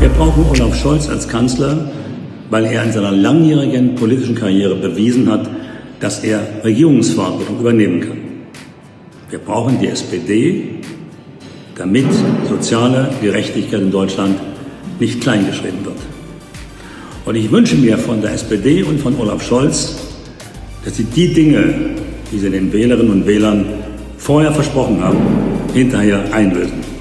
Wir brauchen Olaf Scholz als Kanzler, weil er in seiner langjährigen politischen Karriere bewiesen hat, dass er Regierungsverantwortung übernehmen kann. Wir brauchen die SPD, damit soziale Gerechtigkeit in Deutschland nicht kleingeschrieben wird. Und ich wünsche mir von der SPD und von Olaf Scholz, dass sie die Dinge, die sie den Wählerinnen und Wählern vorher versprochen haben, hinterher einlösen.